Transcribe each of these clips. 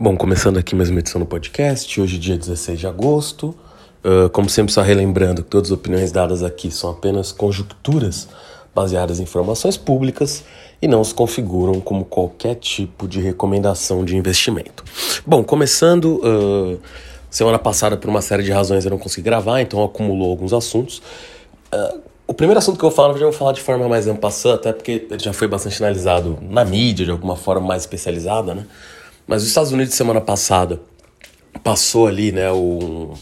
Bom, começando aqui mais uma edição do podcast, hoje dia 16 de agosto. Uh, como sempre, só relembrando que todas as opiniões dadas aqui são apenas conjecturas baseadas em informações públicas e não se configuram como qualquer tipo de recomendação de investimento. Bom, começando, uh, semana passada, por uma série de razões, eu não consegui gravar, então acumulou alguns assuntos. Uh, o primeiro assunto que eu falo, eu já vou falar de forma mais ampassã, até porque ele já foi bastante analisado na mídia, de alguma forma mais especializada, né? Mas os Estados Unidos, semana passada, passou ali, né, um,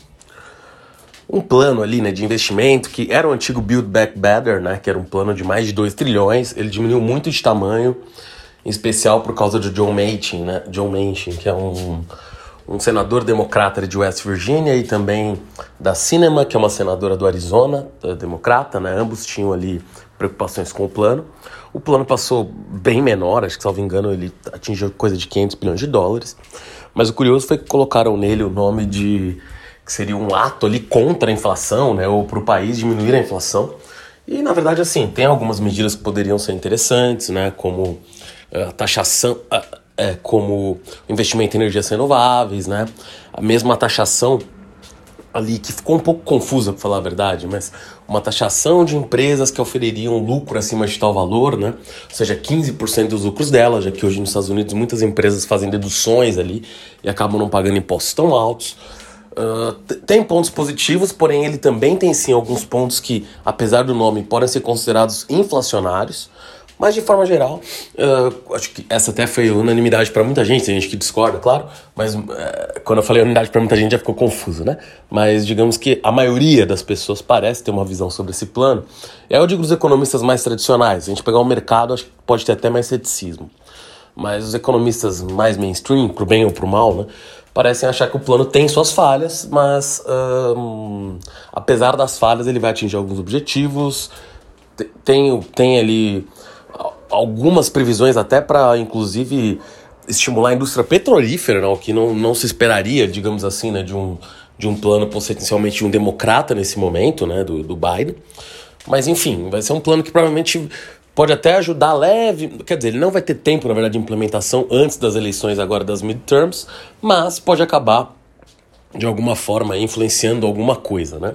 um plano ali, né, de investimento que era o antigo Build Back Better, né, que era um plano de mais de 2 trilhões. Ele diminuiu muito de tamanho, em especial por causa do John Manchin, né, John Manchin, que é um, um senador democrata de West Virginia e também da Cinema, que é uma senadora do Arizona, democrata, né, ambos tinham ali preocupações com o plano. O plano passou bem menor, acho que, salvo engano, ele atingiu coisa de 500 bilhões de dólares. Mas o curioso foi que colocaram nele o nome de. que seria um ato ali contra a inflação, né? Ou para o país diminuir a inflação. E, na verdade, assim, tem algumas medidas que poderiam ser interessantes, né? Como eh, a taxação. É, como investimento em energias renováveis, né? A mesma taxação ali que ficou um pouco confusa, para falar a verdade, mas uma taxação de empresas que ofeririam lucro acima de tal valor, né? Ou seja, 15% dos lucros delas, já que hoje nos Estados Unidos muitas empresas fazem deduções ali e acabam não pagando impostos tão altos. Uh, tem pontos positivos, porém ele também tem sim alguns pontos que, apesar do nome, podem ser considerados inflacionários. Mas de forma geral, uh, acho que essa até foi unanimidade para muita gente, tem gente que discorda, claro, mas uh, quando eu falei unanimidade para muita gente já ficou confuso, né? Mas digamos que a maioria das pessoas parece ter uma visão sobre esse plano. É eu digo os economistas mais tradicionais, a gente pegar o mercado, acho que pode ter até mais ceticismo. Mas os economistas mais mainstream, pro bem ou pro mal, né? Parecem achar que o plano tem suas falhas, mas um, apesar das falhas, ele vai atingir alguns objetivos. Tem, tem ali algumas previsões até para, inclusive, estimular a indústria petrolífera, né, o que não, não se esperaria, digamos assim, né, de um, de um plano potencialmente de um democrata nesse momento, né, do, do Biden. Mas, enfim, vai ser um plano que provavelmente pode até ajudar leve, quer dizer, ele não vai ter tempo, na verdade, de implementação antes das eleições agora das midterms, mas pode acabar de alguma forma influenciando alguma coisa, né?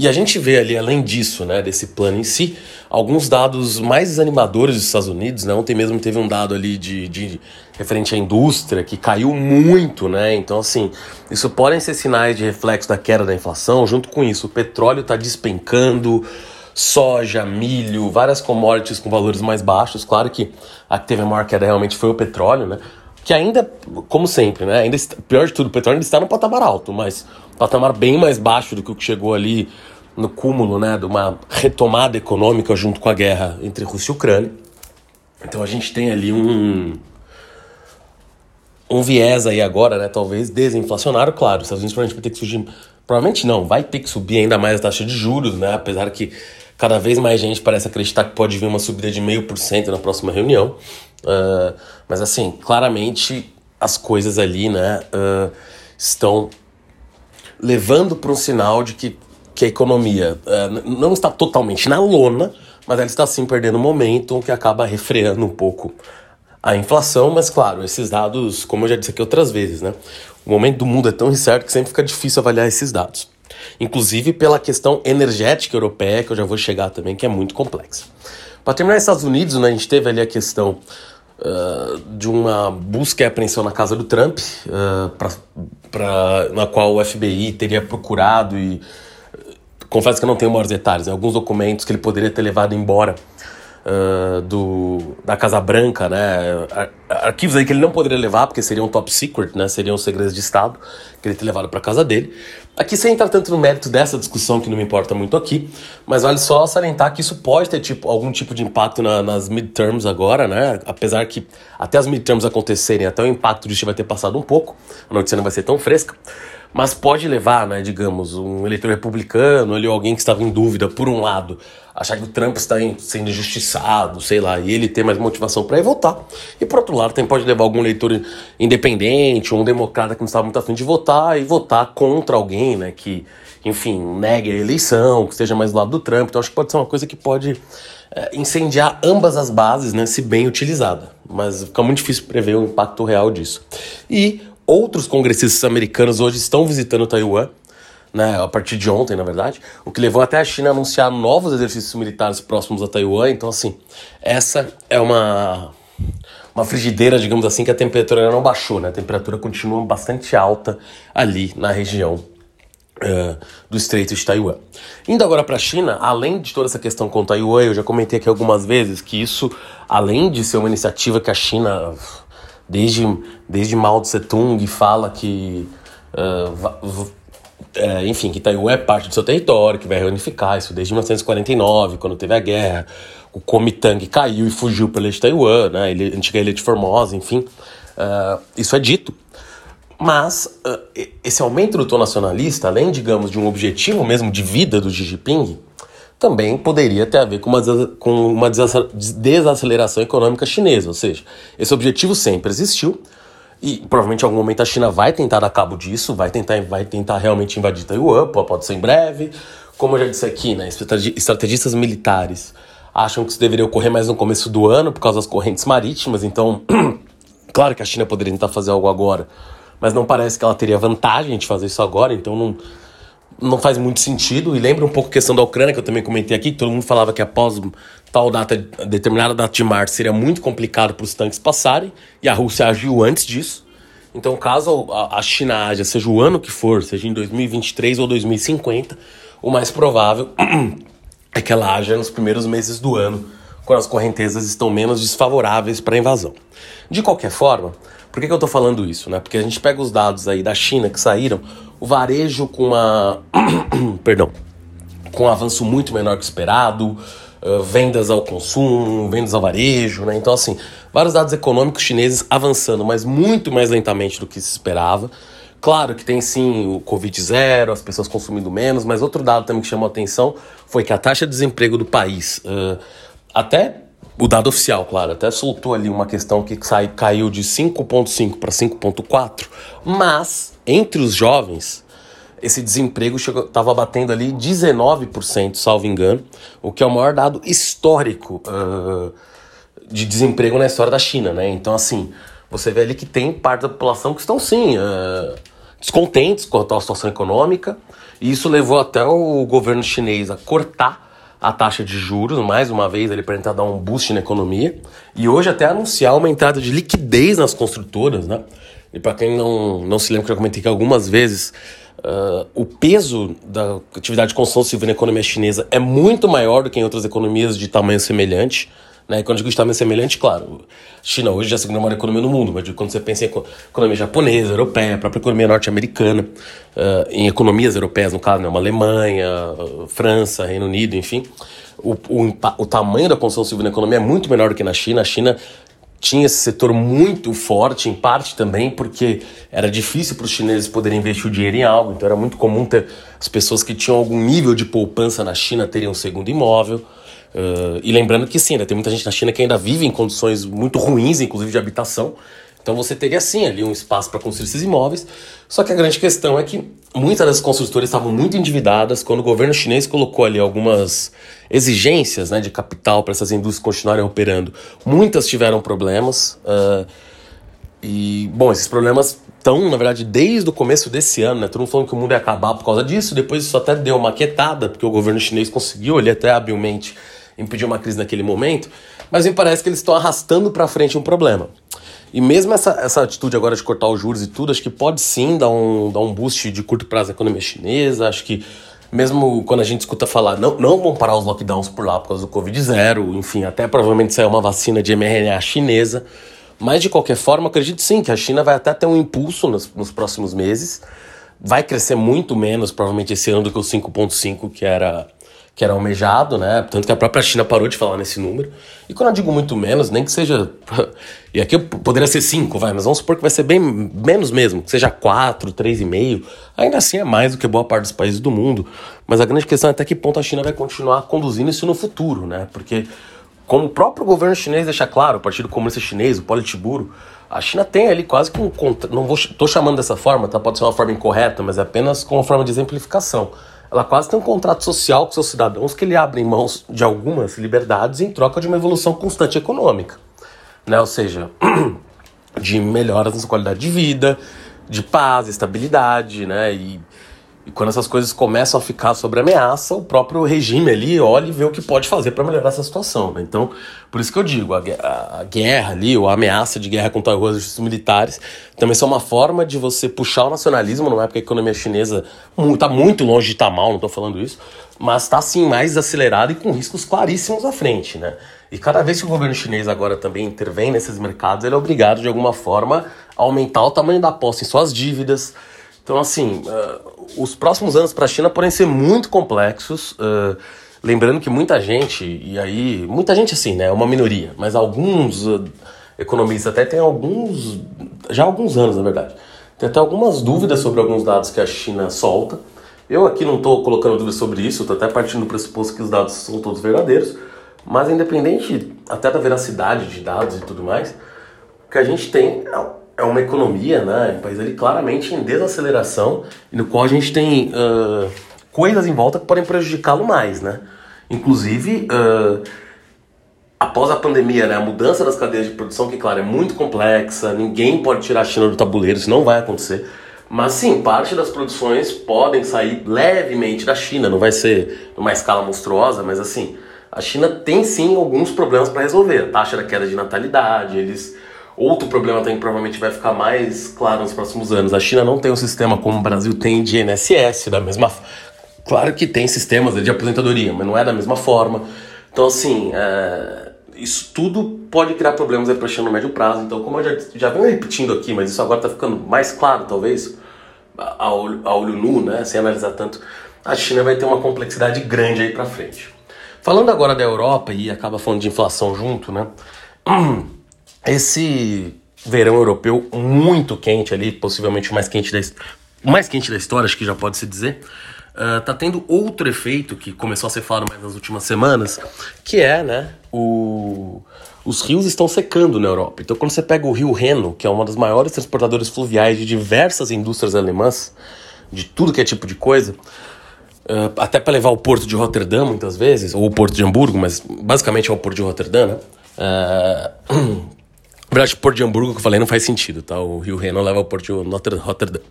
E a gente vê ali, além disso, né, desse plano em si, alguns dados mais desanimadores dos Estados Unidos. Né? Ontem mesmo teve um dado ali de, de referente à indústria que caiu muito, né? Então, assim, isso podem ser sinais de reflexo da queda da inflação. Junto com isso, o petróleo está despencando, soja, milho, várias commodities com valores mais baixos. Claro que a que teve a maior queda realmente foi o petróleo, né? Que ainda, como sempre, né? Ainda, pior de tudo, o petróleo ainda está no patamar alto, mas patamar bem mais baixo do que o que chegou ali no cúmulo né, de uma retomada econômica junto com a guerra entre Rússia e Ucrânia. Então a gente tem ali um, um viés aí agora, né, talvez desinflacionário, claro. Os Estados Unidos provavelmente vai ter que surgir, provavelmente não, vai ter que subir ainda mais a taxa de juros, né, apesar que cada vez mais gente parece acreditar que pode vir uma subida de meio por cento na próxima reunião. Uh, mas assim, claramente as coisas ali, né, uh, estão levando para um sinal de que que a economia uh, não está totalmente na lona, mas ela está sim perdendo momento, o que acaba refreando um pouco a inflação. Mas claro, esses dados, como eu já disse aqui outras vezes, né? O momento do mundo é tão incerto que sempre fica difícil avaliar esses dados. Inclusive pela questão energética europeia, que eu já vou chegar também, que é muito complexa. Para terminar, Estados Unidos, né, a gente teve ali a questão uh, de uma busca e apreensão na casa do Trump, uh, pra, pra, na qual o FBI teria procurado e confesso que eu não tenho maiores detalhes, né? alguns documentos que ele poderia ter levado embora uh, do, da Casa Branca, né? Ar arquivos aí que ele não poderia levar, porque seriam top secret, né? Seriam segredos de Estado, que ele ter levado para casa dele. Aqui sem entrar tanto no mérito dessa discussão, que não me importa muito aqui, mas vale só salientar que isso pode ter tipo, algum tipo de impacto na, nas midterms agora, né? Apesar que até as midterms acontecerem, até o impacto disso vai ter passado um pouco, a notícia não vai ser tão fresca mas pode levar, né, digamos, um eleitor republicano ou alguém que estava em dúvida, por um lado, achar que o Trump está sendo injustiçado, sei lá, e ele ter mais motivação para ir votar. E por outro lado, também pode levar algum eleitor independente ou um democrata que não estava muito afim de votar e votar contra alguém, né, que, enfim, negue a eleição, que esteja mais do lado do Trump. Então acho que pode ser uma coisa que pode é, incendiar ambas as bases, né, se bem utilizada. Mas fica muito difícil prever o impacto real disso. E outros congressistas americanos hoje estão visitando Taiwan, né, a partir de ontem, na verdade, o que levou até a China a anunciar novos exercícios militares próximos a Taiwan. Então, assim, essa é uma uma frigideira, digamos assim, que a temperatura não baixou, né? A temperatura continua bastante alta ali na região uh, do Estreito de Taiwan. Indo agora para a China, além de toda essa questão com Taiwan, eu já comentei aqui algumas vezes que isso, além de ser uma iniciativa que a China, desde, desde Mao Tse Tung, fala que. Uh, é, enfim, que Taiwan é parte do seu território, que vai reunificar isso desde 1949, quando teve a guerra o Kuomintang caiu e fugiu para ilha de Taiwan, né? Ele, antiga ilha de Formosa, enfim. Uh, isso é dito. Mas uh, esse aumento do tom nacionalista, além, digamos, de um objetivo mesmo de vida do Xi Jinping, também poderia ter a ver com uma, com uma desaceleração econômica chinesa. Ou seja, esse objetivo sempre existiu e provavelmente em algum momento a China vai tentar dar cabo disso, vai tentar, vai tentar realmente invadir Taiwan, pode ser em breve. Como eu já disse aqui, né, estrategistas militares acham que isso deveria ocorrer mais no começo do ano por causa das correntes marítimas. Então, claro que a China poderia tentar fazer algo agora, mas não parece que ela teria vantagem de fazer isso agora, então não, não faz muito sentido. E lembra um pouco a questão da Ucrânia, que eu também comentei aqui, que todo mundo falava que após tal data, determinada data de março, seria muito complicado para os tanques passarem, e a Rússia agiu antes disso. Então, caso a China haja, seja o ano que for, seja em 2023 ou 2050, o mais provável é que ela haja nos primeiros meses do ano, quando as correntezas estão menos desfavoráveis para a invasão. De qualquer forma, por que, que eu estou falando isso? Né? Porque a gente pega os dados aí da China que saíram, o varejo com uma. perdão. com um avanço muito menor que esperado, uh, vendas ao consumo, vendas ao varejo, né? Então, assim, vários dados econômicos chineses avançando, mas muito mais lentamente do que se esperava. Claro que tem sim o Covid zero, as pessoas consumindo menos, mas outro dado também que chamou a atenção foi que a taxa de desemprego do país, uh, até o dado oficial, claro, até soltou ali uma questão que sai, caiu de 5,5 para 5,4, mas entre os jovens, esse desemprego estava batendo ali 19%, salvo engano, o que é o maior dado histórico uh, de desemprego na história da China, né? Então, assim, você vê ali que tem parte da população que estão sim. Uh, descontentes com a situação econômica, e isso levou até o governo chinês a cortar a taxa de juros, mais uma vez, ele para tentar dar um boost na economia, e hoje até anunciar uma entrada de liquidez nas construtoras, né? E para quem não, não se lembra que eu comentei que algumas vezes uh, o peso da atividade de construção civil na economia chinesa é muito maior do que em outras economias de tamanho semelhante. Né? Quando eu digo estamento semelhante, claro, China hoje é a segunda maior economia no mundo, mas quando você pensa em economia japonesa, europeia, a própria economia norte-americana, uh, em economias europeias, no caso, né? uma Alemanha, França, Reino Unido, enfim, o, o, o tamanho da construção civil na economia é muito menor do que na China. A China tinha esse setor muito forte, em parte também porque era difícil para os chineses poderem investir o dinheiro em algo, então era muito comum ter as pessoas que tinham algum nível de poupança na China terem um segundo imóvel. Uh, e lembrando que sim, né, tem muita gente na China que ainda vive em condições muito ruins, inclusive de habitação. Então você teria sim ali um espaço para construir esses imóveis. Só que a grande questão é que muitas das construtoras estavam muito endividadas quando o governo chinês colocou ali algumas exigências né, de capital para essas indústrias continuarem operando. Muitas tiveram problemas. Uh, e, bom, esses problemas estão, na verdade, desde o começo desse ano, né? Todo mundo falando que o mundo ia acabar por causa disso. Depois isso até deu uma quietada, porque o governo chinês conseguiu, ele até habilmente impedir uma crise naquele momento, mas me parece que eles estão arrastando para frente um problema. E mesmo essa, essa atitude agora de cortar os juros e tudo, acho que pode sim dar um, dar um boost de curto prazo à economia chinesa. Acho que mesmo quando a gente escuta falar, não, não vão parar os lockdowns por lá por causa do Covid zero, enfim, até provavelmente sair uma vacina de mRNA chinesa. Mas de qualquer forma, acredito sim que a China vai até ter um impulso nos, nos próximos meses. Vai crescer muito menos, provavelmente, esse ano do que o 5,5 que era que era almejado, né? Tanto que a própria China parou de falar nesse número. E quando eu digo muito menos, nem que seja. E aqui poderia ser 5, vai, mas vamos supor que vai ser bem menos mesmo, que seja 4, 3,5. Ainda assim é mais do que boa parte dos países do mundo. Mas a grande questão é até que ponto a China vai continuar conduzindo isso no futuro, né? Porque, como o próprio governo chinês deixa claro, o Partido Comunista Chinês, o Politburo, a China tem ali quase que um. Não vou, tô chamando dessa forma, tá? Pode ser uma forma incorreta, mas é apenas como forma de exemplificação ela quase tem um contrato social com seus cidadãos que ele abre mãos de algumas liberdades em troca de uma evolução constante econômica, né? Ou seja, de melhoras na qualidade de vida, de paz, estabilidade, né? E e quando essas coisas começam a ficar sob ameaça, o próprio regime ali olha e vê o que pode fazer para melhorar essa situação. Né? Então, por isso que eu digo, a, a, guerra ali, ou a ameaça de guerra contra os militares, também são uma forma de você puxar o nacionalismo numa época que a economia chinesa está muito longe de estar tá mal, não estou falando isso, mas está sim mais acelerada e com riscos claríssimos à frente. Né? E cada vez que o governo chinês agora também intervém nesses mercados, ele é obrigado de alguma forma a aumentar o tamanho da aposta em suas dívidas, então, assim, uh, os próximos anos para a China podem ser muito complexos. Uh, lembrando que muita gente, e aí, muita gente assim, né? É uma minoria, mas alguns uh, economistas até têm alguns, já há alguns anos, na verdade, tem até algumas dúvidas sobre alguns dados que a China solta. Eu aqui não estou colocando dúvidas sobre isso, estou até partindo do pressuposto que os dados são todos verdadeiros, mas independente até da veracidade de dados e tudo mais, o que a gente tem é é uma economia, né? Um país ali claramente em desaceleração no qual a gente tem uh, coisas em volta que podem prejudicá-lo mais, né? Inclusive, uh, após a pandemia, né, a mudança das cadeias de produção, que claro é muito complexa, ninguém pode tirar a China do tabuleiro, isso não vai acontecer. Mas sim, parte das produções podem sair levemente da China, não vai ser numa escala monstruosa, mas assim, a China tem sim alguns problemas para resolver. A taxa da queda de natalidade, eles Outro problema também que provavelmente vai ficar mais claro nos próximos anos. A China não tem um sistema como o Brasil tem de INSS, da mesma. Claro que tem sistemas de aposentadoria, mas não é da mesma forma. Então, assim, é... isso tudo pode criar problemas para a China no médio prazo. Então, como eu já, já venho repetindo aqui, mas isso agora está ficando mais claro, talvez, a olho, a olho nu, né, sem analisar tanto, a China vai ter uma complexidade grande aí para frente. Falando agora da Europa, e acaba falando de inflação junto, né? esse verão europeu muito quente ali, possivelmente o mais quente da, mais quente da história, acho que já pode se dizer, uh, tá tendo outro efeito que começou a ser falado mais nas últimas semanas, que é, né, o, os rios estão secando na Europa. Então, quando você pega o rio Reno, que é uma das maiores transportadoras fluviais de diversas indústrias alemãs, de tudo que é tipo de coisa, uh, até para levar o porto de Roterdã muitas vezes, ou o porto de Hamburgo, mas basicamente é o porto de Roterdã, né? Uh, Verdade, Porto de Hamburgo que eu falei não faz sentido, tá? O Rio Reno leva ao Porto de Rotterdam.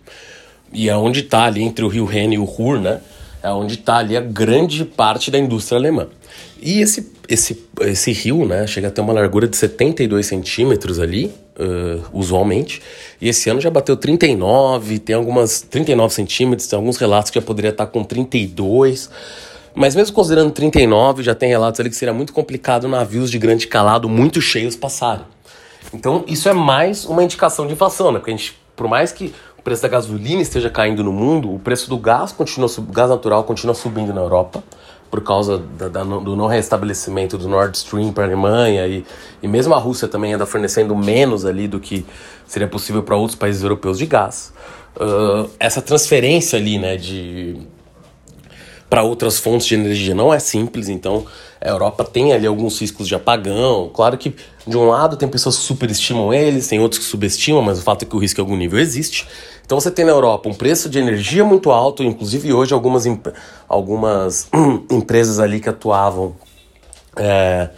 E é onde está ali, entre o Rio Reno e o Ruhr, né? É onde está ali a grande parte da indústria alemã. E esse, esse, esse rio, né, chega a ter uma largura de 72 centímetros ali, uh, usualmente. E esse ano já bateu 39, tem algumas 39 centímetros, tem alguns relatos que já poderia estar com 32. Mas mesmo considerando 39, já tem relatos ali que seria muito complicado navios de grande calado muito cheios passarem. Então, isso é mais uma indicação de inflação, né? Porque a gente, por mais que o preço da gasolina esteja caindo no mundo, o preço do gás continua gás natural continua subindo na Europa por causa da, da, do não restabelecimento do Nord Stream para a Alemanha e, e mesmo a Rússia também anda fornecendo menos ali do que seria possível para outros países europeus de gás. Uh, essa transferência ali, né, de para outras fontes de energia não é simples, então a Europa tem ali alguns riscos de apagão. Claro que, de um lado, tem pessoas que superestimam eles, tem outros que subestimam, mas o fato é que o risco em algum nível existe. Então você tem na Europa um preço de energia muito alto, inclusive hoje algumas, algumas empresas ali que atuavam é,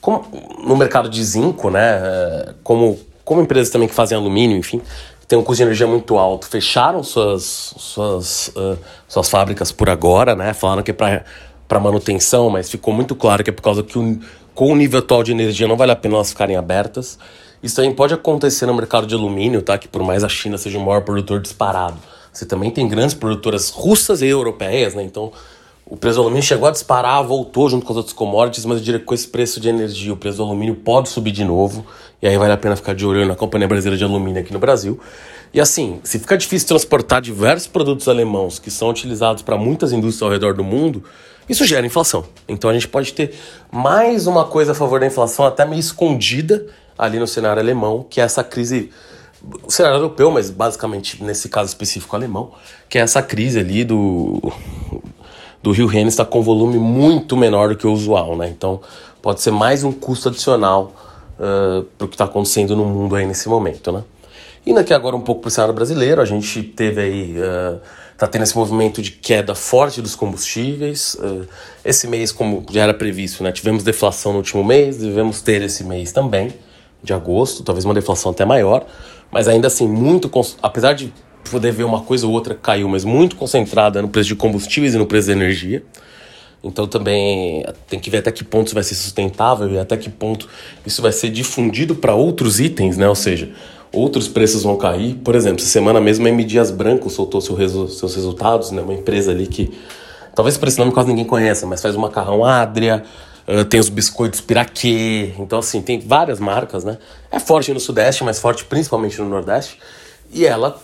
como, no mercado de zinco, né, é, como, como empresas também que fazem alumínio, enfim, tem um custo de energia muito alto, fecharam suas, suas, uh, suas fábricas por agora, né? Falaram que é para manutenção, mas ficou muito claro que é por causa que o, com o nível atual de energia não vale a pena elas ficarem abertas. Isso também pode acontecer no mercado de alumínio, tá? Que por mais a China seja o maior produtor disparado, você também tem grandes produtoras russas e europeias, né? Então o preço do alumínio chegou a disparar, voltou junto com os outros commodities, mas eu diria que com esse preço de energia, o preço do alumínio pode subir de novo. E aí vale a pena ficar de olho na Companhia Brasileira de Alumínio aqui no Brasil. E assim, se fica difícil transportar diversos produtos alemãos que são utilizados para muitas indústrias ao redor do mundo, isso gera inflação. Então a gente pode ter mais uma coisa a favor da inflação, até meio escondida ali no cenário alemão, que é essa crise o cenário europeu, mas basicamente nesse caso específico alemão, que é essa crise ali do do Rio Reno está com volume muito menor do que o usual, né? Então pode ser mais um custo adicional uh, para o que está acontecendo no mundo aí nesse momento, né? Indo aqui agora um pouco para o cenário brasileiro, a gente teve aí uh, Está tendo esse movimento de queda forte dos combustíveis. Uh, esse mês, como já era previsto, né, tivemos deflação no último mês, devemos ter esse mês também, de agosto, talvez uma deflação até maior, mas ainda assim, muito apesar de poder ver uma coisa ou outra caiu, mas muito concentrada no preço de combustíveis e no preço de energia. Então também tem que ver até que ponto isso vai ser sustentável e até que ponto isso vai ser difundido para outros itens, né? Ou seja, outros preços vão cair. Por exemplo, essa semana mesmo a M Dias Branco soltou seu resu seus resultados, né? Uma empresa ali que talvez por esse nome quase ninguém conheça, mas faz o macarrão Adria, uh, tem os biscoitos Piraquê. Então assim, tem várias marcas, né? É forte no Sudeste, mas forte principalmente no Nordeste. E ela,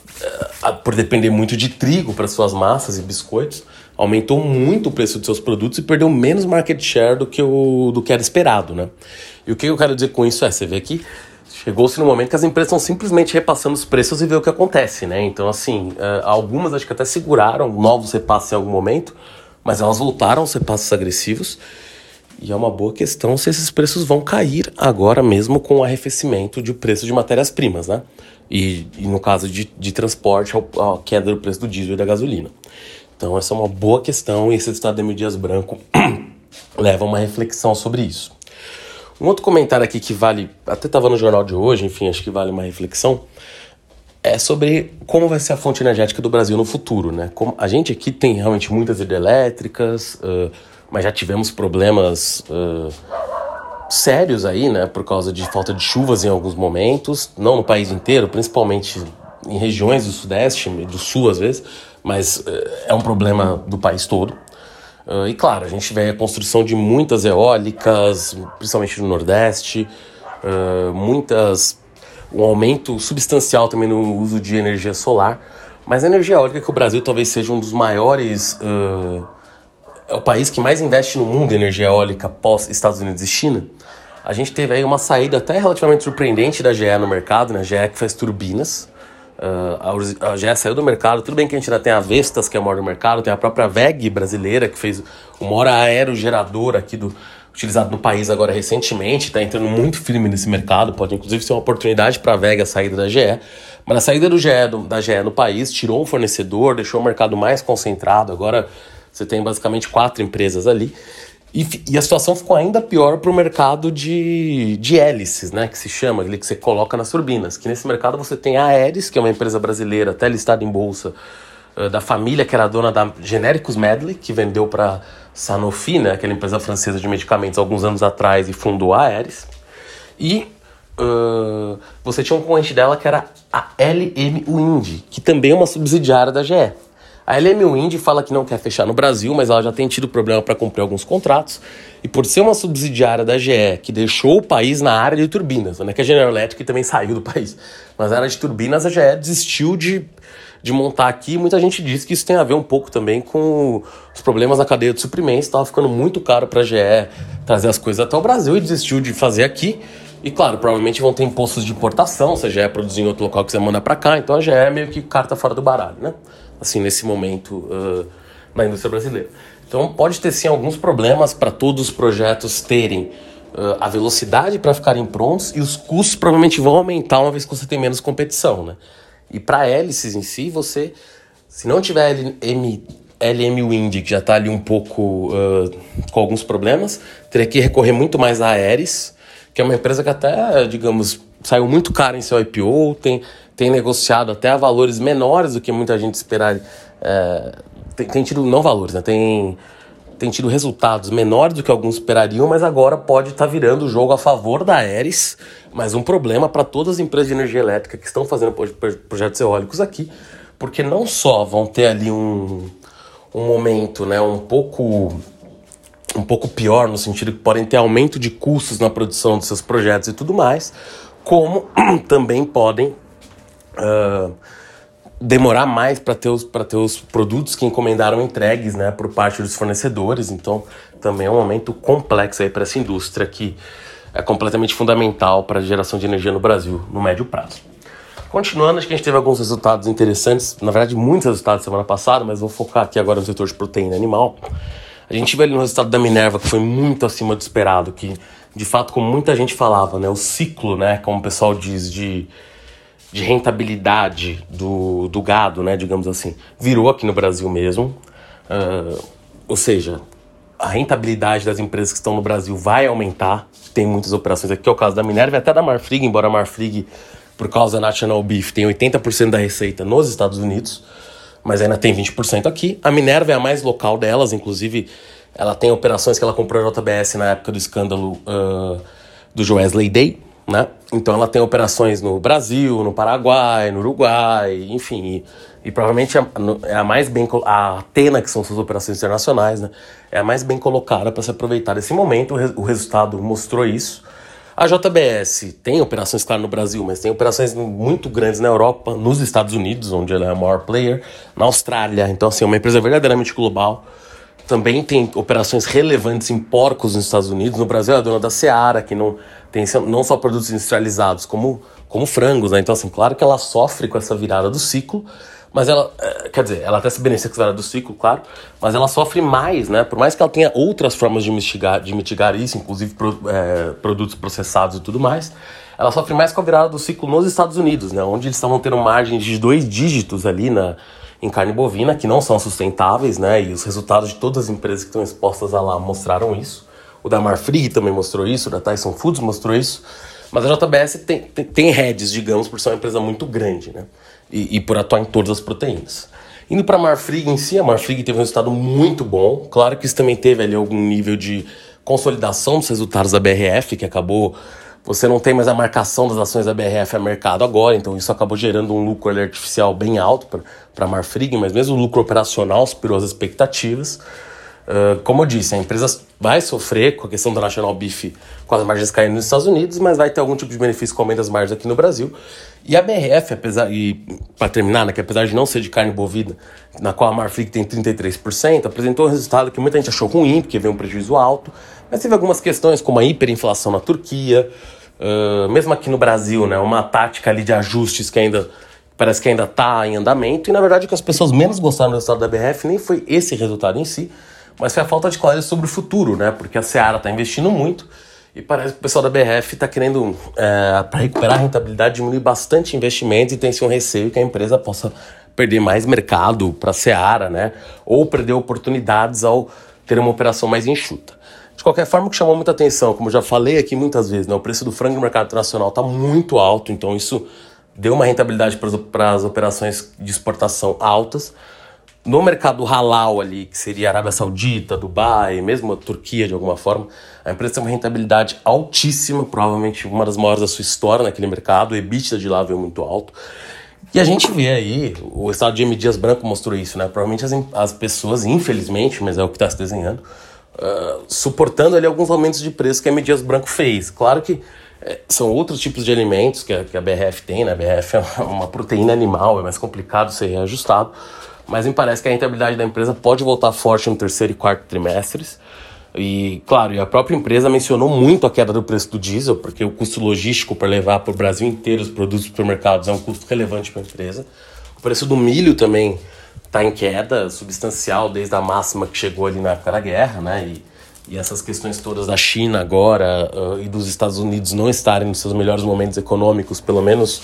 uh, por depender muito de trigo para suas massas e biscoitos, aumentou muito o preço de seus produtos e perdeu menos market share do que, o, do que era esperado, né? E o que eu quero dizer com isso é, você vê aqui, Chegou-se no momento que as empresas estão simplesmente repassando os preços e ver o que acontece, né? Então, assim, eh, algumas acho que até seguraram novos repasses em algum momento, mas elas voltaram aos repasses agressivos. E é uma boa questão se esses preços vão cair agora mesmo com o arrefecimento de preço de matérias-primas, né? E, e, no caso de, de transporte, a queda do preço do diesel e da gasolina. Então, essa é uma boa questão e esse estado de Dias Branco leva a uma reflexão sobre isso. Um outro comentário aqui que vale, até estava no jornal de hoje, enfim, acho que vale uma reflexão, é sobre como vai ser a fonte energética do Brasil no futuro, né? Como a gente aqui tem realmente muitas hidrelétricas, uh, mas já tivemos problemas uh, sérios aí, né? Por causa de falta de chuvas em alguns momentos, não no país inteiro, principalmente em regiões do Sudeste, do Sul às vezes, mas uh, é um problema do país todo. Uh, e claro, a gente vê a construção de muitas eólicas, principalmente no Nordeste, uh, muitas um aumento substancial também no uso de energia solar. Mas a energia eólica que o Brasil talvez seja um dos maiores uh, é o país que mais investe no mundo em energia eólica pós Estados Unidos e China. A gente teve aí uma saída até relativamente surpreendente da GE no mercado, né? A GE que faz turbinas. Uh, a, GE saiu do mercado. Tudo bem que a gente ainda tem a Vestas, que é a maior do mercado, tem a própria VEG brasileira, que fez o maior aerogerador aqui do, utilizado no país agora recentemente, está entrando muito firme nesse mercado, pode inclusive ser uma oportunidade para a VEG a saída da GE. Mas a saída do GE, do, da GE no país tirou um fornecedor, deixou o mercado mais concentrado. Agora você tem basicamente quatro empresas ali. E, e, a situação ficou ainda pior para o mercado de, de hélices, né? Que se chama, ali que você coloca nas turbinas. Que nesse mercado você tem a Aeres, que é uma empresa brasileira, até listada em bolsa, uh, da família que era dona da Genéricos Medley, que vendeu para Sanofi, né? Aquela empresa francesa de medicamentos, alguns anos atrás e fundou a Aeres. E uh, você tinha um concorrente dela que era a LM Wind, que também é uma subsidiária da GE. A LM Wind fala que não quer fechar no Brasil, mas ela já tem tido problema para cumprir alguns contratos. E por ser uma subsidiária da GE, que deixou o país na área de turbinas, não é que a General Electric também saiu do país, mas na área de turbinas a GE desistiu de, de montar aqui. Muita gente diz que isso tem a ver um pouco também com os problemas na cadeia de suprimentos. Estava ficando muito caro para a GE trazer as coisas até o Brasil e desistiu de fazer aqui. E claro, provavelmente vão ter impostos de importação, se a GE produzir em outro local que você manda para cá, então a GE é meio que carta fora do baralho, né? Assim, nesse momento uh, na indústria brasileira. Então pode ter sim alguns problemas para todos os projetos terem uh, a velocidade para ficarem prontos e os custos provavelmente vão aumentar uma vez que você tem menos competição, né? E para hélices em si, você, se não tiver LM, LM Wind, que já está ali um pouco uh, com alguns problemas, teria que recorrer muito mais a Aeres, que é uma empresa que até, digamos, saiu muito cara em seu IPO, tem tem negociado até a valores menores do que muita gente esperaria. É, tem, tem, tido, não valores, né? Tem, tem tido resultados menores do que alguns esperariam, mas agora pode estar tá virando o jogo a favor da Aeres. Mas um problema para todas as empresas de energia elétrica que estão fazendo projetos eólicos aqui, porque não só vão ter ali um, um momento né, um pouco um pouco pior, no sentido que podem ter aumento de custos na produção dos seus projetos e tudo mais, como também podem uh, demorar mais para ter, os, ter os produtos que encomendaram entregues né, por parte dos fornecedores. Então, também é um momento complexo para essa indústria que é completamente fundamental para a geração de energia no Brasil no médio prazo. Continuando, acho que a gente teve alguns resultados interessantes, na verdade, muitos resultados semana passada, mas vou focar aqui agora no setor de proteína animal. A gente viu ali no resultado da Minerva que foi muito acima do esperado, que de fato, como muita gente falava, né, o ciclo, né, como o pessoal diz, de de rentabilidade do, do gado, né, digamos assim, virou aqui no Brasil mesmo. Uh, ou seja, a rentabilidade das empresas que estão no Brasil vai aumentar. Tem muitas operações aqui, é o caso da Minerva e até da Marfrig, embora a Marfrig, por causa da National Beef, tem 80% da receita nos Estados Unidos, mas ainda tem 20% aqui. A Minerva é a mais local delas, inclusive ela tem operações que ela comprou a JBS na época do escândalo uh, do Joesley Day, né? Então ela tem operações no Brasil, no Paraguai, no Uruguai, enfim. E, e provavelmente é, é a mais bem. A Atena, que são suas operações internacionais, né? É a mais bem colocada para se aproveitar desse momento. O, re, o resultado mostrou isso. A JBS tem operações, claro, no Brasil, mas tem operações muito grandes na Europa, nos Estados Unidos, onde ela é a maior player, na Austrália. Então, assim, é uma empresa verdadeiramente global. Também tem operações relevantes em porcos nos Estados Unidos. No Brasil, é a dona da Seara, que não tem não só produtos industrializados, como, como frangos, né? Então, assim, claro que ela sofre com essa virada do ciclo, mas ela, é, quer dizer, ela até se beneficia do ciclo, claro, mas ela sofre mais, né? Por mais que ela tenha outras formas de mitigar, de mitigar isso, inclusive pro, é, produtos processados e tudo mais, ela sofre mais com a virada do ciclo nos Estados Unidos, né? Onde eles estavam tendo margens de dois dígitos ali na, em carne bovina, que não são sustentáveis, né? E os resultados de todas as empresas que estão expostas a lá mostraram isso. O da Marfrig também mostrou isso, o da Tyson Foods mostrou isso. Mas a JBS tem, tem, tem heads, digamos, por ser uma empresa muito grande, né? E, e por atuar em todas as proteínas. Indo para a Marfrig em si, a Marfrig teve um resultado muito bom. Claro que isso também teve ali algum nível de consolidação dos resultados da BRF, que acabou. Você não tem mais a marcação das ações da BRF a mercado agora, então isso acabou gerando um lucro artificial bem alto para a Marfrig, mas mesmo o lucro operacional superou as expectativas. Uh, como eu disse, a empresa vai sofrer com a questão da National Beef com as margens caindo nos Estados Unidos, mas vai ter algum tipo de benefício com aumento das margens aqui no Brasil. E a BRF, apesar, e para terminar, né, que apesar de não ser de carne bovina, na qual a Marfrig tem 33%, apresentou um resultado que muita gente achou ruim, porque veio um prejuízo alto, mas teve algumas questões, como a hiperinflação na Turquia, uh, mesmo aqui no Brasil, né, uma tática ali de ajustes que ainda parece que ainda está em andamento, e na verdade o que as pessoas menos gostaram do resultado da BRF nem foi esse resultado em si, mas foi a falta de clareza sobre o futuro, né? Porque a Seara está investindo muito e parece que o pessoal da BRF está querendo, é, para recuperar a rentabilidade, diminuir bastante investimento e tem esse um receio que a empresa possa perder mais mercado para a Seara, né? Ou perder oportunidades ao ter uma operação mais enxuta. De qualquer forma, o que chamou muita atenção, como eu já falei aqui muitas vezes, né? o preço do frango no mercado internacional está muito alto, então isso deu uma rentabilidade para as operações de exportação altas no mercado halal ali, que seria Arábia Saudita, Dubai, mesmo a Turquia de alguma forma, a empresa tem uma rentabilidade altíssima, provavelmente uma das maiores da sua história naquele mercado, o EBITDA de lá veio muito alto. E a gente vê aí, o estado de M. Dias Branco mostrou isso, né? Provavelmente as, as pessoas, infelizmente, mas é o que está se desenhando, uh, suportando ali alguns aumentos de preço que a M. Dias Branco fez. Claro que é, são outros tipos de alimentos que a, que a BRF tem, né? A BRF é uma proteína animal, é mais complicado ser reajustado mas me parece que a rentabilidade da empresa pode voltar forte no terceiro e quarto trimestres. E, claro, e a própria empresa mencionou muito a queda do preço do diesel, porque o custo logístico para levar para o Brasil inteiro os produtos para supermercados é um custo relevante para a empresa. O preço do milho também está em queda substancial desde a máxima que chegou ali na época da guerra, né? E, e essas questões todas da China agora uh, e dos Estados Unidos não estarem nos seus melhores momentos econômicos, pelo menos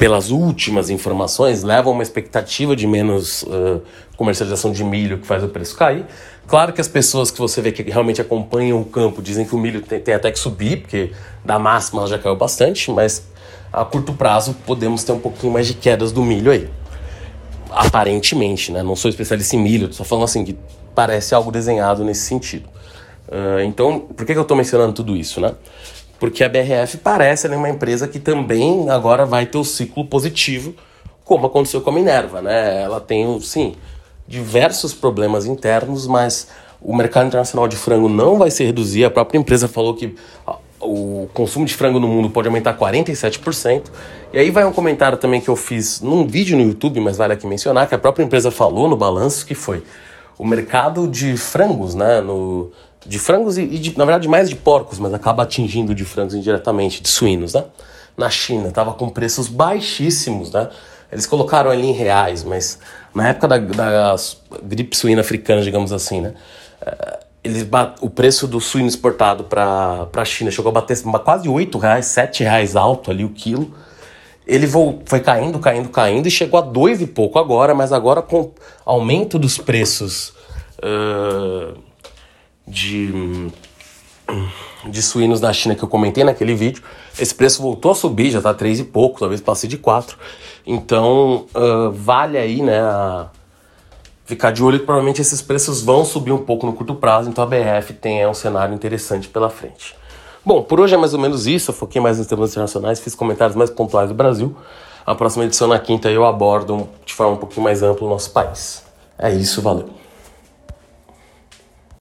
pelas últimas informações, levam uma expectativa de menos uh, comercialização de milho que faz o preço cair. Claro que as pessoas que você vê que realmente acompanham o campo dizem que o milho tem, tem até que subir, porque da máxima já caiu bastante, mas a curto prazo podemos ter um pouquinho mais de quedas do milho aí. Aparentemente, né? Não sou especialista em milho, só falando assim que parece algo desenhado nesse sentido. Uh, então, por que, que eu estou mencionando tudo isso, né? Porque a BRF parece né, uma empresa que também agora vai ter o ciclo positivo, como aconteceu com a Minerva, né? Ela tem, sim, diversos problemas internos, mas o mercado internacional de frango não vai se reduzir. A própria empresa falou que o consumo de frango no mundo pode aumentar 47%. E aí vai um comentário também que eu fiz num vídeo no YouTube, mas vale aqui mencionar, que a própria empresa falou no balanço que foi o mercado de frangos, né, no, de frangos e, de, na verdade mais de porcos, mas acaba atingindo de frangos indiretamente, de suínos, né? Na China, estava com preços baixíssimos, né? Eles colocaram ali em reais, mas na época da, da gripe suína africana, digamos assim, né? Eh, eles o preço do suíno exportado para a China chegou a bater quase 8 reais, 7 reais alto ali o quilo. ele foi caindo, caindo, caindo e chegou a dois e pouco agora, mas agora com aumento dos preços uh, de, de suínos na China que eu comentei naquele vídeo, esse preço voltou a subir, já tá três e pouco, talvez passe de quatro. Então uh, vale aí, né, ficar de olho que provavelmente esses preços vão subir um pouco no curto prazo, então a BRF tem é, um cenário interessante pela frente. Bom, por hoje é mais ou menos isso. Eu foquei mais nos temas internacionais, fiz comentários mais pontuais do Brasil. A próxima edição na quinta eu abordo de forma um pouquinho mais ampla o nosso país. É isso, valeu.